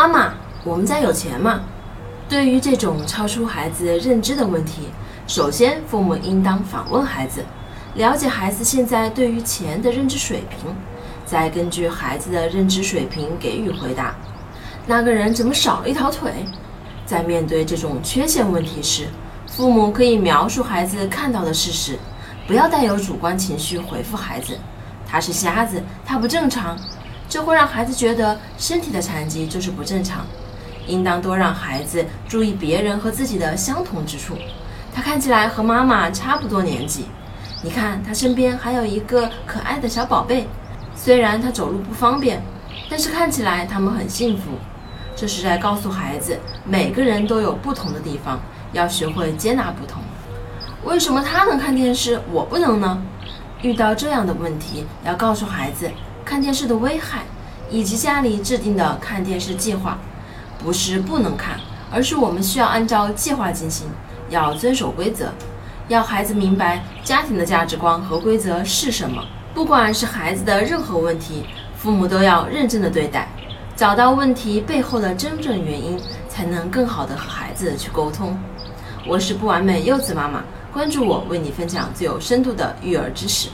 妈妈，我们家有钱吗？对于这种超出孩子认知的问题，首先父母应当反问孩子，了解孩子现在对于钱的认知水平，再根据孩子的认知水平给予回答。那个人怎么少了一条腿？在面对这种缺陷问题时，父母可以描述孩子看到的事实，不要带有主观情绪回复孩子：“他是瞎子，他不正常。”这会让孩子觉得身体的残疾就是不正常。应当多让孩子注意别人和自己的相同之处。他看起来和妈妈差不多年纪，你看他身边还有一个可爱的小宝贝。虽然他走路不方便，但是看起来他们很幸福。这是在告诉孩子，每个人都有不同的地方，要学会接纳不同。为什么他能看电视，我不能呢？遇到这样的问题，要告诉孩子看电视的危害，以及家里制定的看电视计划。不是不能看，而是我们需要按照计划进行，要遵守规则，要孩子明白家庭的价值观和规则是什么。不管是孩子的任何问题，父母都要认真的对待，找到问题背后的真正原因，才能更好的和孩子去沟通。我是不完美柚子妈妈，关注我，为你分享最有深度的育儿知识。